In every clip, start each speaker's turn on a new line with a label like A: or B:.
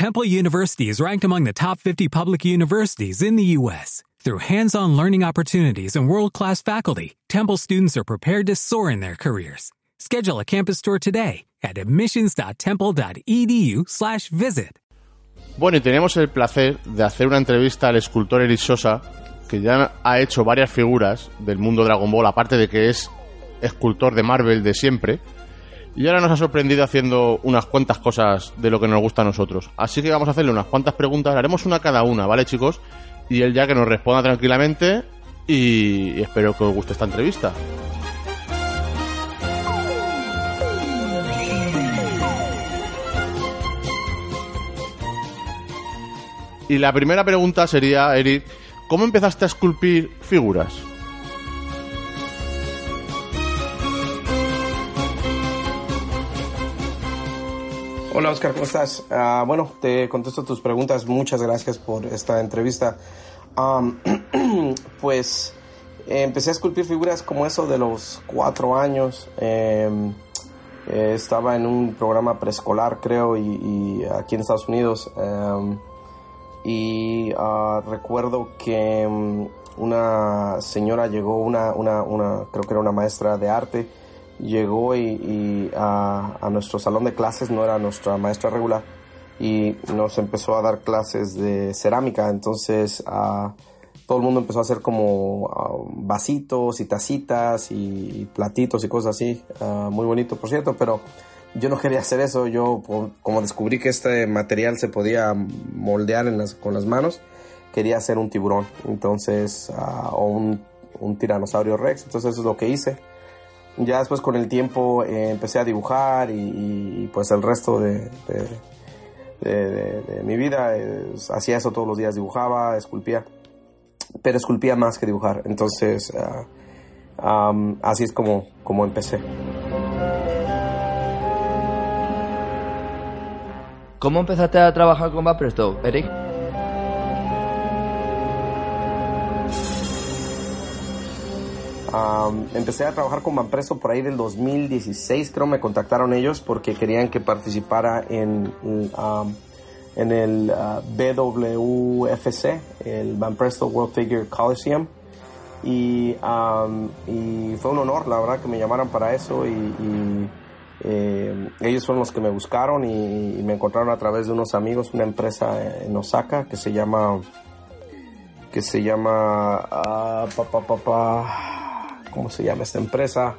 A: Temple University is ranked among the top 50 public universities in the U.S. Through hands-on learning opportunities and world-class faculty, Temple students are prepared to soar in their careers. Schedule a campus tour today at admissions.temple.edu/visit.
B: Bueno, y tenemos el placer de hacer una entrevista al escultor Eric Sosa, que ya ha hecho varias figuras del mundo Dragon Ball, aparte de que es escultor de Marvel de siempre. Y ahora nos ha sorprendido haciendo unas cuantas cosas de lo que nos gusta a nosotros. Así que vamos a hacerle unas cuantas preguntas, haremos una cada una, ¿vale chicos? Y él ya que nos responda tranquilamente y espero que os guste esta entrevista. Y la primera pregunta sería, Eric, ¿cómo empezaste a esculpir figuras?
C: Hola Oscar, ¿cómo estás? Ah, bueno, te contesto tus preguntas. Muchas gracias por esta entrevista. Pues empecé a esculpir figuras como eso de los cuatro años. Em, eh, estaba en un programa preescolar, creo, aquí en Estados Unidos. em, y ah, recuerdo que mm, una señora llegó, una, una, creo que era una maestra de arte, llegó y, y a, a nuestro salón de clases, no era nuestra maestra regular, y nos empezó a dar clases de cerámica, entonces ah, todo el mundo empezó a hacer como ah, vasitos y tacitas y, platitos y cosas así, ah, muy bonito por cierto, pero yo no quería hacer eso, yo como descubrí que este material se podía moldear en las- con las manos, quería hacer un tiburón, entonces, o un, un tiranosaurio rex, entonces eso es lo que hice. Ya después con el tiempo eh, empecé a dibujar y, pues el resto de, de, mi vida hacía eso todos los días, dibujaba, esculpía, pero esculpía más que dibujar, entonces ah, así es como, como empecé.
D: ¿Cómo empezaste a trabajar con Vapresto, Eric?
C: Empecé a trabajar con Banpresto por ahí del 2016, creo me contactaron ellos porque querían que participara en, en el ah, BWFC, el Banpresto World Figure Coliseum. Y, fue un honor, la verdad, que me llamaran para eso. Y, eh, ellos fueron los que me buscaron y, me encontraron a través de unos amigos, una empresa en Osaka que se llama que se llama pa, pa, ¿cómo se llama esta empresa?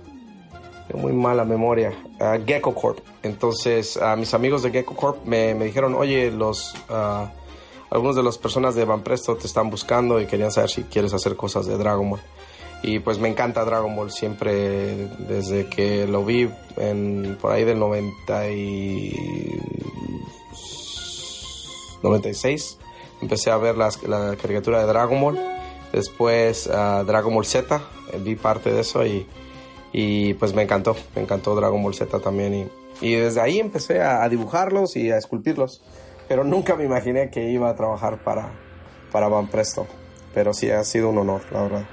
C: Tengo muy mala memoria. Ah, Gecko Corp. Entonces, a mis amigos de Gecko Corp me, me dijeron, oye, los ah, algunos de las personas de Banpresto te están buscando y querían saber si quieres hacer cosas de Dragon Ball. Y pues me encanta Dragon Ball siempre desde que lo vi en, por ahí del 90 y 96 empecé a ver las- la caricatura de Dragon Ball. Después Dragon Ball Z, vi parte de eso y, y pues me encantó, me encantó Dragon Ball Z también. Y, y desde ahí empecé a, a dibujarlos y a esculpirlos. Pero nunca me imaginé que iba a trabajar para, para Banpresto. Pero sí, ha sido un honor, la verdad.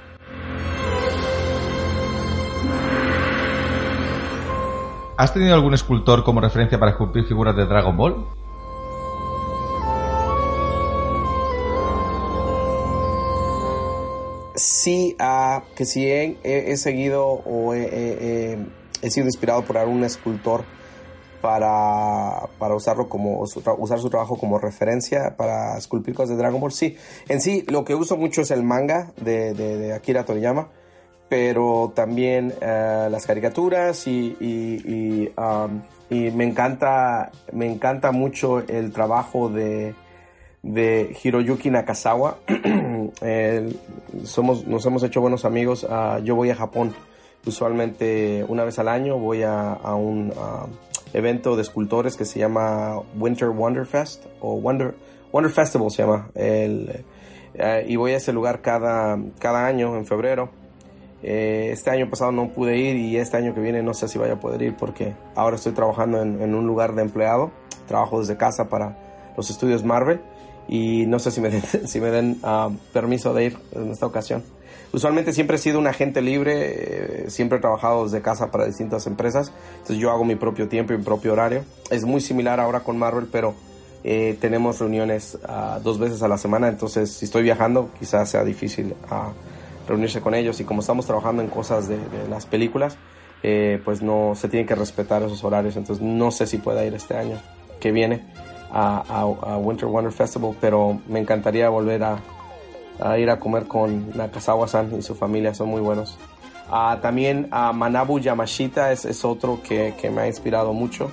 E: ¿Has tenido algún escultor como referencia para esculpir figuras de Dragon Ball?
C: Sí, que sí he, seguido o he, sido inspirado por algún escultor para, para usarlo como usar su trabajo como referencia para esculpir cosas de Dragon Ball. Sí, en sí lo que uso mucho es el manga de, Akira Toriyama, pero también eh, las caricaturas y, y- y, um, y me encanta me encanta mucho el trabajo de de Hiroyuki Nakazawa. Él- somos, nos hemos hecho buenos amigos. Ah, yo voy a Japón usualmente una vez al año. Voy a, un ah, evento de escultores que se llama Winter Wonder Fest o Wonder, Wonder Festival se llama. El, eh, y voy a ese lugar cada, cada año en febrero. Eh, este año pasado no pude ir y este año que viene no sé si vaya a poder ir porque ahora estoy trabajando en, en un lugar de empleado. Trabajo desde casa para los estudios Marvel y no sé si me den, si me den ah, permiso de ir en esta ocasión. Usualmente siempre he sido un agente libre, eh, siempre he trabajado desde casa para distintas empresas, entonces yo hago mi propio tiempo y mi propio horario. Es muy similar ahora con Marvel, pero Eh, tenemos reuniones ah, dos veces a la semana, entonces si estoy viajando quizás sea difícil ah, reunirse con ellos. Y como estamos trabajando en cosas de, las películas, eh, pues no se tienen que respetar esos horarios, entonces no sé si pueda ir este año que viene a, Winter Wonder Festival, pero me encantaría volver a, ir a comer con Nakazawa-san y su familia, son muy buenos. Ah, también a Manabu Yamashita es, es otro que, que, me ha inspirado mucho.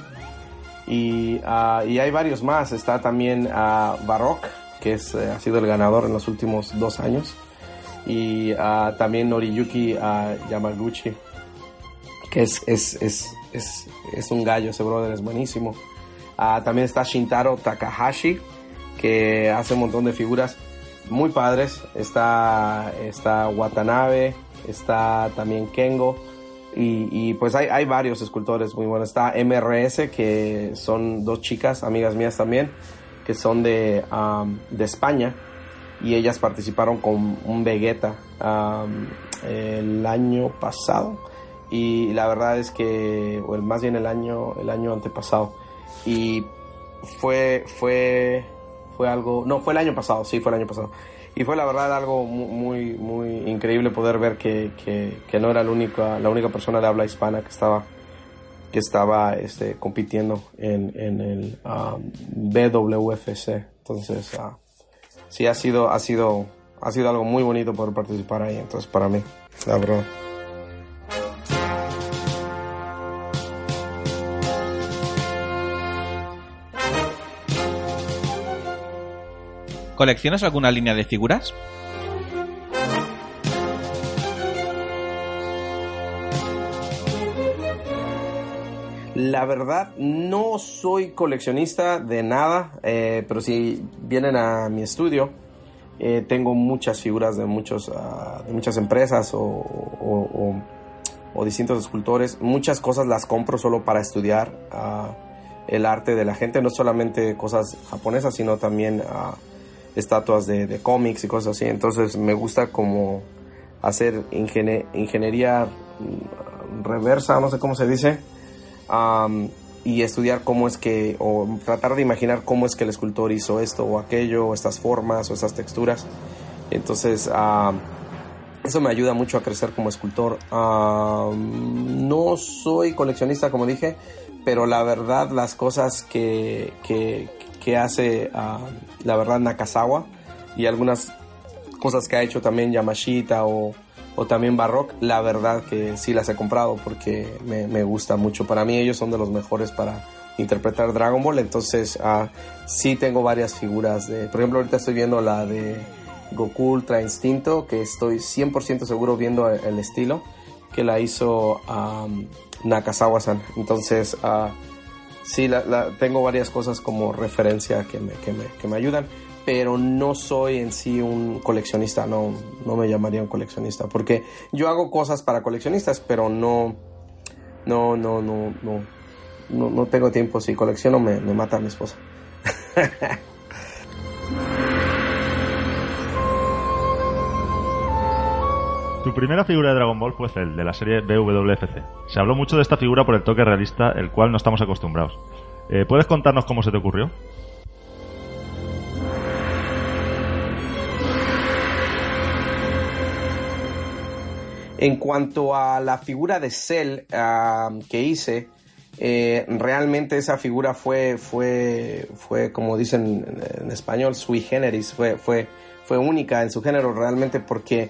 C: Y, ah, y hay varios más. Está también a Barok, que es, eh, ha sido el ganador en los últimos dos años. Y también Noriyuki Yamaguchi, que es, es, es, es un gallo, ese brother es buenísimo. Ah, también está Shintaro Takahashi, que hace un montón de figuras muy padres. Está, está Watanabe, está también Kengo. Y, pues hay, hay, varios escultores muy buenos. Está MRS, que son dos chicas, amigas mías también, que son de, de España. Y ellas participaron con un Vegeta el año pasado. Y la verdad es que, o más bien el año, el año antepasado y fue, fue, fue algo, no, fue el año pasado, sí, fue el año pasado. Y fue la verdad algo muy, muy increíble poder ver que, que, no era la única, la única persona de habla hispana que estaba, que estaba este, compitiendo en, en el um, BWFC. Entonces, uh, sí, ha sido, ha, sido, ha sido algo muy bonito poder participar ahí. Entonces, para mí, la verdad.
F: ¿Coleccionas alguna línea de figuras?
C: La verdad, no soy coleccionista de nada, eh, pero si vienen a mi estudio, eh, tengo muchas figuras de, muchos, ah, de muchas empresas o, distintos escultores. Muchas cosas las compro solo para estudiar ah, el arte de la gente, no solamente cosas japonesas, sino también... Uh, estatuas de, cómics y cosas así. Entonces me gusta como hacer ingeniería reversa, no sé cómo se dice, y estudiar cómo es que, o tratar de imaginar cómo es que el escultor hizo esto o aquello, o estas formas o estas texturas. Entonces, eso me ayuda mucho a crecer como escultor. no soy coleccionista, como dije, pero la verdad las cosas que, que hace uh, la verdad Nakazawa y algunas cosas que ha hecho también Yamashita o, o, también Barrock, la verdad que sí las he comprado porque me, me, gusta mucho. Para mí ellos son de los mejores para interpretar Dragon Ball, entonces uh, sí tengo varias figuras. De, por ejemplo, ahorita estoy viendo la de Goku Ultra Instinto, que estoy 100% seguro viendo el estilo que la hizo um, Nakazawa-san. Entonces, uh, sí, la, tengo varias cosas como referencia que me, que, me, que me, ayudan, pero no soy en sí un coleccionista, no, no me llamaría un coleccionista, porque yo hago cosas para coleccionistas, pero no, no, no, no, no, no, no tengo tiempo, si colecciono me, me mata a mi esposa.
G: Tu primera figura de Dragon Ball fue Cell, de la serie BWFC. Se habló mucho de esta figura por el toque realista, el cual no estamos acostumbrados. Eh, ¿Puedes contarnos cómo se te ocurrió?
C: En cuanto a la figura de Cell que hice, eh, realmente esa figura fue, fue, fue como dicen en español, sui generis, fue, fue, fue única en su género realmente porque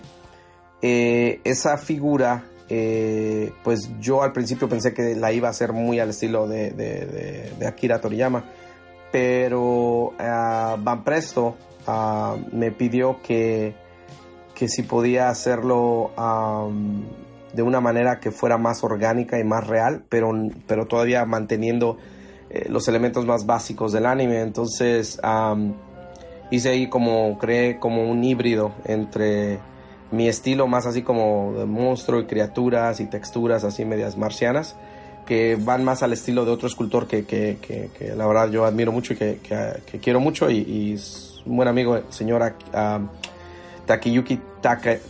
C: eh, esa figura, eh, pues yo al principio pensé que la iba a hacer muy al estilo de, Akira Toriyama, pero uh, Van Presto ah, me pidió que, que si podía hacerlo de una manera que fuera más orgánica y más real, pero, pero todavía manteniendo los elementos más básicos del anime. Entonces hice ahí como, creé como un híbrido entre mi estilo más así como de monstruo y criaturas y texturas así medias marcianas que van más al estilo de otro escultor que, que, que, la verdad yo admiro mucho y que, quiero mucho y, es un buen amigo, señora um, Takayuki,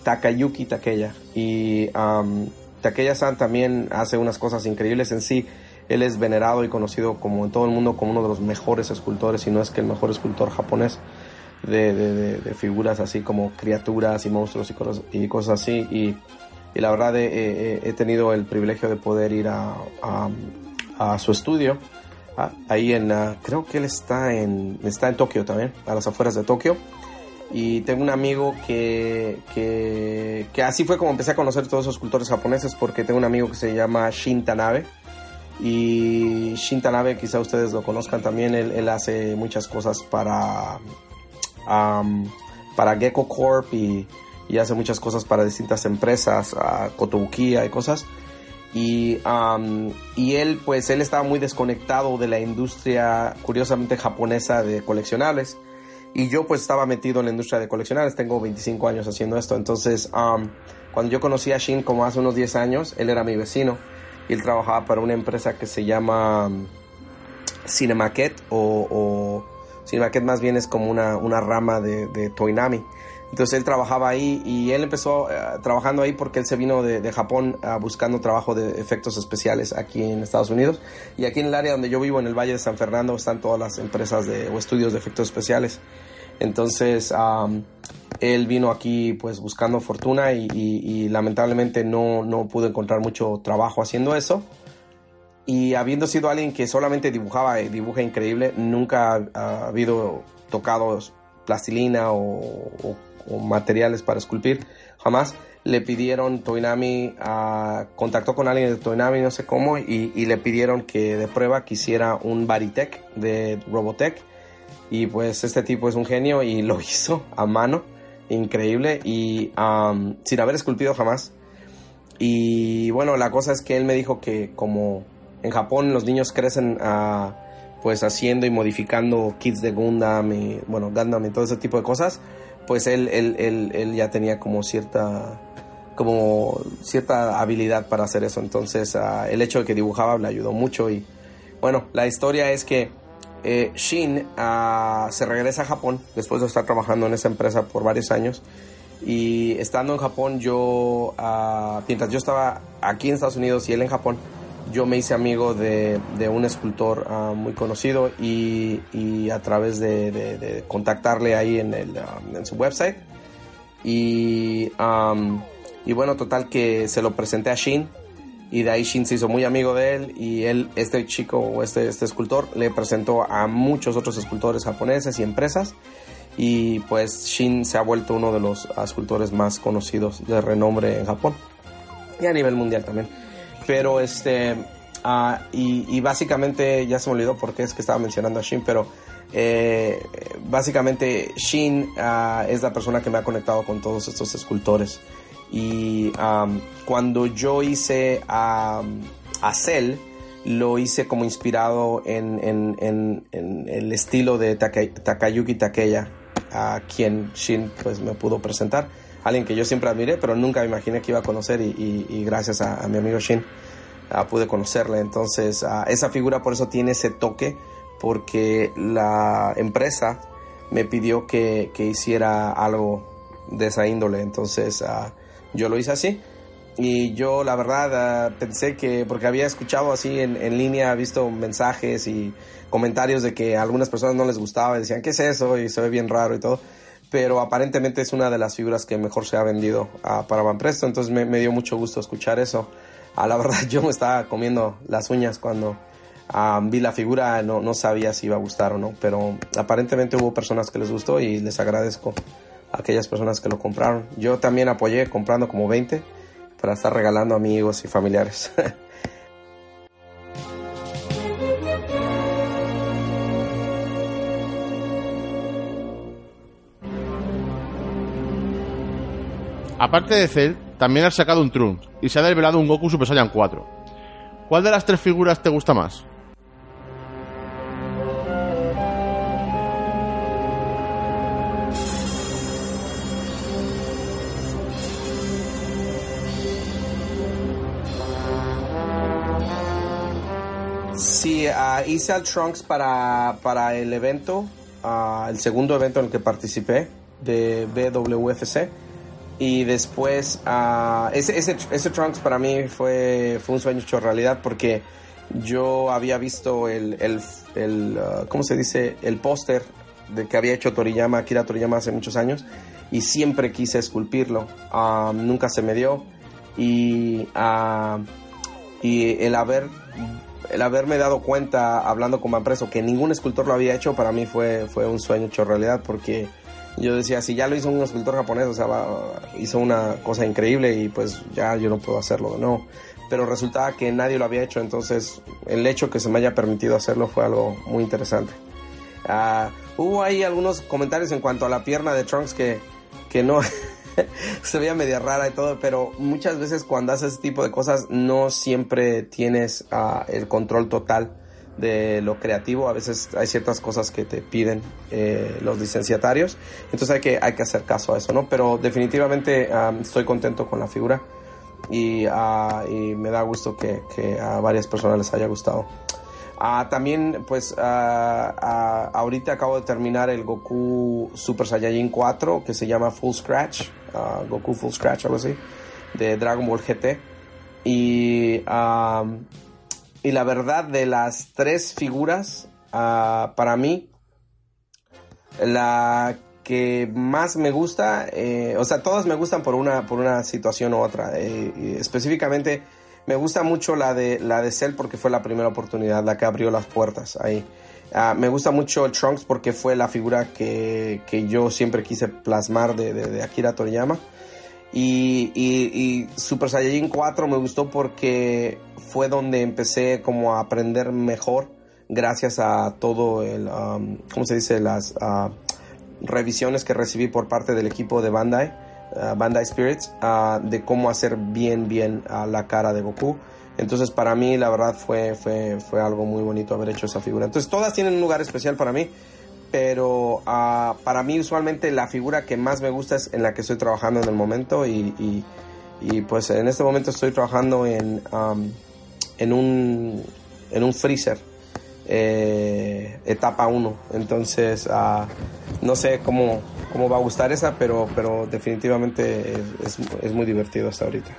C: Takayuki Takeya. Y um, Takeya-san también hace unas cosas increíbles en sí. Él es venerado y conocido como en todo el mundo como uno de los mejores escultores, si no es que el mejor escultor japonés de, de- de figuras así como criaturas y monstruos y cosas, y cosas así. Y, y la verdad he, he- tenido el privilegio de poder ir a, a- a su estudio. ah, Ahí en, ah, creo que él está en, está en Tokio también, a las afueras de Tokio. Y tengo un amigo que, que, que así fue como empecé a conocer todos esos escultores japoneses, porque tengo un amigo que se llama Shin Tanabe. Y Shin Tanabe, quizá ustedes lo conozcan también, él, él hace muchas cosas para, am, para Gecko Corp y, y hace muchas cosas para distintas empresas, a Kotobukiya y cosas. Y, am, y él, pues, él estaba muy desconectado de la industria, curiosamente, japonesa de coleccionables. Y yo, pues, estaba metido en la industria de coleccionables. Tengo 25 años haciendo esto. Entonces, am, cuando yo conocí a Shin como hace unos 10 años, él era mi vecino. Y él trabajaba para una empresa que se llama am, Cinemaquet o, o Cinemaquet más bien es como una, una rama de, de Toinami. Entonces él trabajaba ahí y él empezó eh, trabajando ahí porque él se vino de, Japón ah, buscando trabajo de efectos especiales aquí en Estados Unidos. Y aquí en el área donde yo vivo, en el Valle de San Fernando, están todas las empresas de, o estudios de efectos especiales. Entonces él vino aquí pues buscando fortuna y- y lamentablemente no, no pudo encontrar mucho trabajo haciendo eso. Y habiendo sido alguien que solamente dibujaba y dibuja increíble, nunca ha, ha habido tocados plastilina o, materiales para esculpir, jamás. Le pidieron, Toinami ah, contactó con alguien de Toinami, no sé cómo, y, le pidieron que de prueba quisiera un Baritech de Robotech. Y pues este tipo es un genio y lo hizo a mano, increíble, y am, sin haber esculpido jamás. Y bueno, la cosa es que él me dijo que como en Japón los niños crecen ah, pues haciendo y modificando kits de Gundam y bueno, Gundam y todo ese tipo de cosas, pues él, él, él, ya tenía como cierta como cierta habilidad para hacer eso. Entonces ah, el hecho de que dibujaba le ayudó mucho y bueno, la historia es que eh, Shin ah, se regresa a Japón después de estar trabajando en esa empresa por varios años. Y estando en Japón, yo, mientras yo estaba aquí en Estados Unidos y él en Japón, yo me hice amigo de, de un escultor ah, muy conocido y, y a través de, de- contactarle ahí en, el, ah, en su website. Y, am, y bueno, total que se lo presenté a Shin y de ahí Shin se hizo muy amigo de él y él, este chico o este, este escultor, le presentó a muchos otros escultores japoneses y empresas y pues Shin se ha vuelto uno de los escultores más conocidos de renombre en Japón y a nivel mundial también. Pero este, ah, y, básicamente, ya se me olvidó porque es que estaba mencionando a Shin, pero eh, básicamente Shin ah, es la persona que me ha conectado con todos estos escultores. Y am, cuando yo hice a, a Cell, lo hice como inspirado en, en- en- en el estilo de Taka- Takayuki Takeya, a quien Shin pues, me pudo presentar. Alguien que yo siempre admiré, pero nunca me imaginé que iba a conocer y, y- y gracias a, a mi amigo Shin ah, pude conocerle. Entonces, ah, esa figura por eso tiene ese toque, porque la empresa me pidió que, que hiciera algo de esa índole. Entonces, ah, yo lo hice así. Y yo, la verdad, pensé que, porque había escuchado así en, en línea, visto mensajes y comentarios de que a algunas personas no les gustaba decían, ¿qué es eso? Y se ve bien raro y todo. Pero aparentemente es una de las figuras que mejor se ha vendido ah, para Van Presto. Entonces me, me dio mucho gusto escuchar eso. A la verdad, yo me estaba comiendo las uñas cuando ah, vi la figura. No, no sabía si iba a gustar o no. Pero aparentemente hubo personas que les gustó y les agradezco a aquellas personas que lo compraron. Yo también apoyé comprando como 20 para estar regalando a amigos y familiares.
B: Aparte de Cell, también has sacado un Trunks y se ha desvelado un Goku Super Saiyan 4. ¿Cuál de las tres figuras te gusta más?
C: Sí, ah, hice al Trunks para, para el evento, ah, el segundo evento en el que participé de BWFC. Y después, ah, ese, ese, ese Trunks para mí fue, fue un sueño hecho realidad porque yo había visto el, el, el uh, ¿cómo se dice? El póster de que había hecho Toriyama, Akira Toriyama hace muchos años y siempre quise esculpirlo. Um, nunca se me dio y, uh, y el haber el haberme dado cuenta hablando con Manpreso que ningún escultor lo había hecho para mí fue, fue un sueño hecho realidad porque yo decía si ya lo hizo un escultor japonés o sea hizo una cosa increíble y pues ya yo no puedo hacerlo no pero resultaba que nadie lo había hecho entonces el hecho que se me haya permitido hacerlo fue algo muy interesante. Uh, hubo ahí algunos comentarios en cuanto a la pierna de Trunks que, que no se veía media rara y todo, pero muchas veces cuando haces ese tipo de cosas no siempre tienes uh, el control total de lo creativo. A veces hay ciertas cosas que te piden eh, los licenciatarios, entonces hay que, hay que hacer caso a eso, ¿no? Pero definitivamente estoy contento con la figura y, uh, y me da gusto que, que, a varias personas les haya gustado. Uh, también, pues, ahorita acabo de terminar el Goku Super Saiyajin 4, que se llama Full Scratch. Goku Full Scratch, algo así, de Dragon Ball GT. Y, y la verdad, de las tres figuras, uh, para mí, la que más me gusta, eh, o sea, todas me gustan por una, por una situación u otra. Eh, específicamente, me gusta mucho la de, la de Cell porque fue la primera oportunidad, la que abrió las puertas ahí. Uh, me gusta mucho el Trunks porque fue la figura que, que yo siempre quise plasmar de, de, de Akira Toriyama. Y, y, y, Super Saiyajin 4 me gustó porque fue donde empecé como a aprender mejor gracias a todo el, um, ¿cómo se dice? Las uh, revisiones que recibí por parte del equipo de Bandai, uh, Bandai Spirits, de cómo hacer bien, bien a la cara de Goku. Entonces para mí la verdad fue, fue, fue algo muy bonito haber hecho esa figura. Entonces todas tienen un lugar especial para mí, pero uh, para mí usualmente la figura que más me gusta es en la que estoy trabajando en el momento y, y, y pues en este momento estoy trabajando en, um, en, un, en un freezer. Eh, etapa 1 entonces uh, no sé cómo, cómo va a gustar esa pero, pero definitivamente es, es, es muy divertido hasta ahorita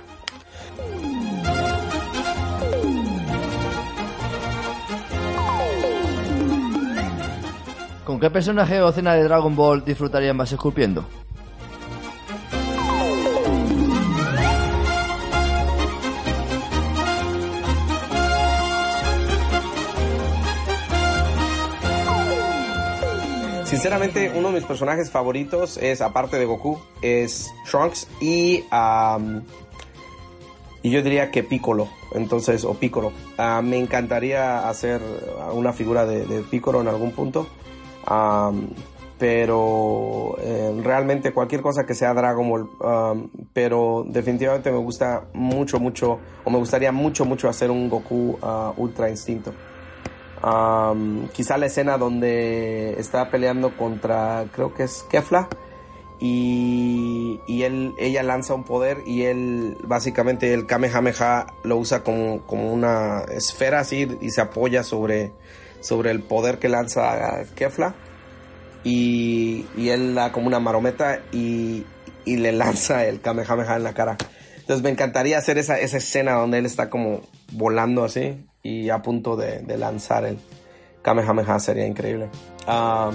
D: ¿Con qué personaje o escena de Dragon Ball disfrutarían más esculpiendo?
C: Sinceramente, uno de mis personajes favoritos es, aparte de Goku, es Trunks y, y yo diría que Piccolo, entonces, o Piccolo. Uh, me encantaría hacer una figura de, de Piccolo en algún punto. Pero eh, realmente cualquier cosa que sea Dragon Ball, pero definitivamente me gusta mucho, mucho, o me gustaría mucho, mucho hacer un Goku uh, Ultra Instinto. Um, quizá la escena donde está peleando contra, creo que es Kefla, y, y él, ella lanza un poder y él básicamente el Kamehameha lo usa como, como una esfera así y se apoya sobre, sobre el poder que lanza Kefla y, y él da como una marometa y, y, le lanza el Kamehameha en la cara. Entonces me encantaría hacer esa, esa escena donde él está como volando así y a punto de, de lanzar el Kamehameha, sería increíble. Um,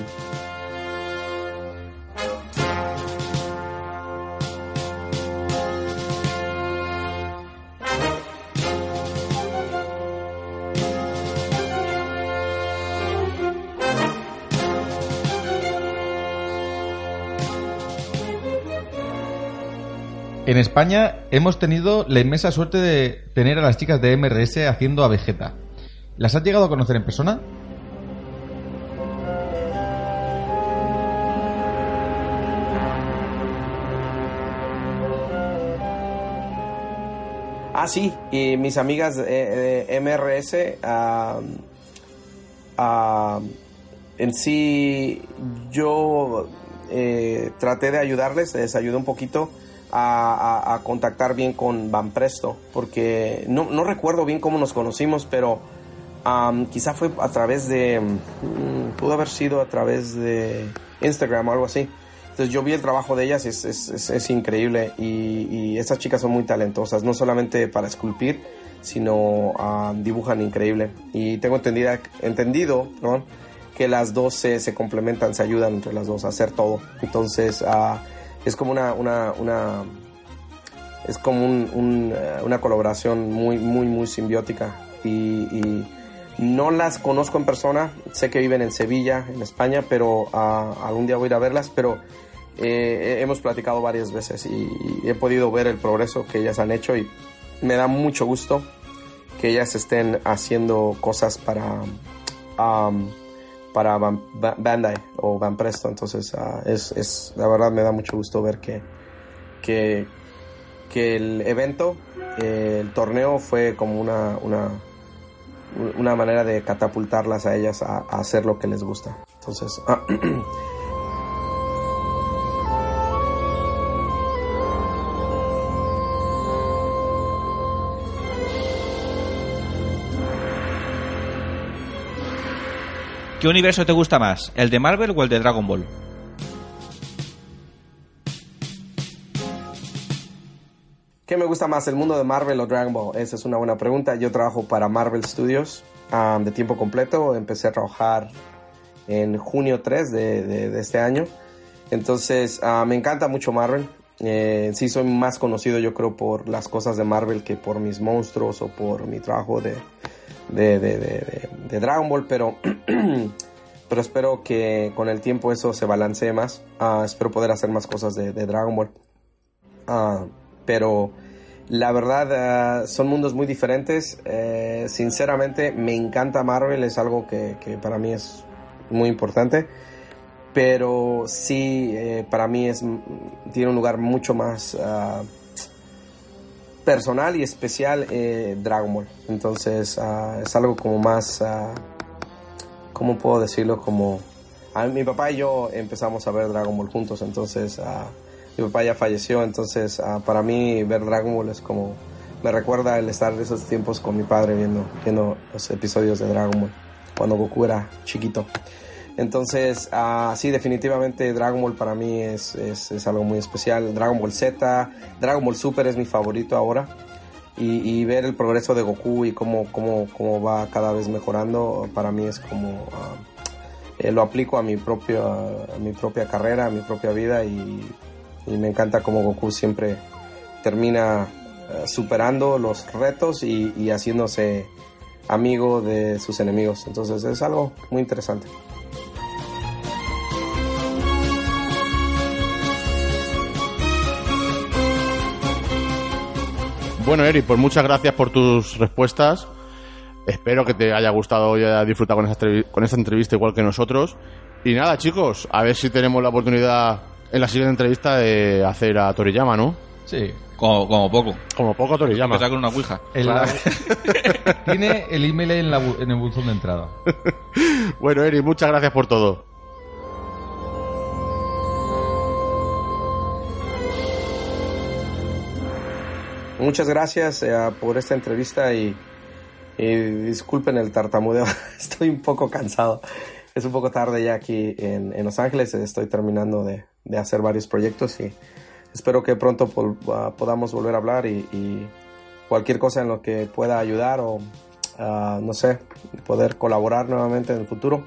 E: En España hemos tenido la inmensa suerte de tener a las chicas de MRS haciendo a Vegeta. ¿Las has llegado a conocer en persona?
C: Ah, sí, y mis amigas de, MRS uh, en sí yo eh, traté de ayudarles, les ayudé un poquito a, a, a, contactar bien con Van Presto, porque no, no, recuerdo bien cómo nos conocimos, pero um, quizá fue a través de, um, pudo haber sido a través de Instagram o algo así. Entonces yo vi el trabajo de ellas, es, es, es, es increíble y, y, estas chicas son muy talentosas, no solamente para esculpir, sino ah, dibujan increíble. Y tengo entendida, entendido perdón, que las dos se, se, complementan, se ayudan entre las dos a hacer todo. Entonces ah, es como una, una, una es como un, un, eh, una colaboración muy, muy, muy simbiótica. Y, y, no las conozco en persona, sé que viven en Sevilla, en España, pero uh, algún día voy a ir a verlas, pero eh, hemos platicado varias veces y, y, he podido ver el progreso que ellas han hecho y me da mucho gusto que ellas estén haciendo cosas para, um, para Bandai o Van Presto, entonces uh, es, es, la verdad me da mucho gusto ver que, que, que el evento, eh, el torneo fue como una, una una manera de catapultarlas a ellas a, a hacer lo que les gusta. Entonces, ah,
F: ¿Qué universo te gusta más? ¿El de Marvel o el de Dragon Ball?
C: ¿Qué me gusta más, el mundo de Marvel o Dragon Ball? Esa es una buena pregunta. Yo trabajo para Marvel Studios de tiempo completo. Empecé a trabajar en junio 3 de, este año. Entonces, uh, me encanta mucho Marvel. Eh, sí, soy más conocido, yo creo, por las cosas de Marvel que por mis monstruos o por mi trabajo de, de, de Dragon Ball. Pero, pero espero que con el tiempo eso se balancee más. Uh, espero poder hacer más cosas de, Dragon Ball. Uh, pero la verdad uh, son mundos muy diferentes. Eh, sinceramente me encanta Marvel, es algo que, que, para mí es muy importante. Pero sí, eh, para mí es, tiene un lugar mucho más personal y especial eh, Dragon Ball. Entonces uh, es algo como más, ¿cómo puedo decirlo? Como mi papá y yo empezamos a ver Dragon Ball juntos, entonces mi papá ya falleció, entonces uh, para mí ver Dragon Ball es como me recuerda el estar esos tiempos con mi padre viendo, viendo los episodios de Dragon Ball cuando Goku era chiquito. Entonces, uh, sí, definitivamente Dragon Ball para mí es, es, algo muy especial. Dragon Ball Z, Dragon Ball Super es mi favorito ahora. Y, ver el progreso de Goku y cómo, cómo, cómo va cada vez mejorando, para mí es como... Uh, eh, lo aplico a mi, propio, a mi propia carrera, a mi propia vida y me encanta cómo Goku siempre termina uh, superando los retos y, y, haciéndose amigo de sus enemigos. Entonces es algo muy interesante.
B: Bueno, Eric, pues muchas gracias por tus respuestas. Espero que te haya gustado y haya disfrutado con esta, con esta entrevista igual que nosotros. Y nada, chicos, a ver si tenemos la oportunidad en la siguiente entrevista de hacer a Toriyama, ¿no?
F: Sí, como, como poco.
B: Como poco a Toriyama.
F: Empezar con una ouija.
E: Tiene el email en, la bu- en el buzón de entrada.
B: Bueno, Eric, muchas gracias por todo.
C: Muchas gracias eh, por esta entrevista y, disculpen el tartamudeo, estoy un poco cansado. Es un poco tarde ya aquí en, Los Ángeles, estoy terminando de, hacer varios proyectos y espero que pronto uh, podamos volver a hablar y, cualquier cosa en lo que pueda ayudar o, uh, no sé, poder colaborar nuevamente en el futuro.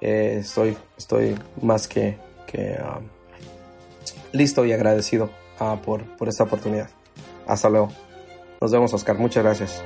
C: Eh, estoy, estoy más que, que uh, listo y agradecido por, por esta oportunidad. Hasta luego. Nos vemos, Oscar. Muchas gracias.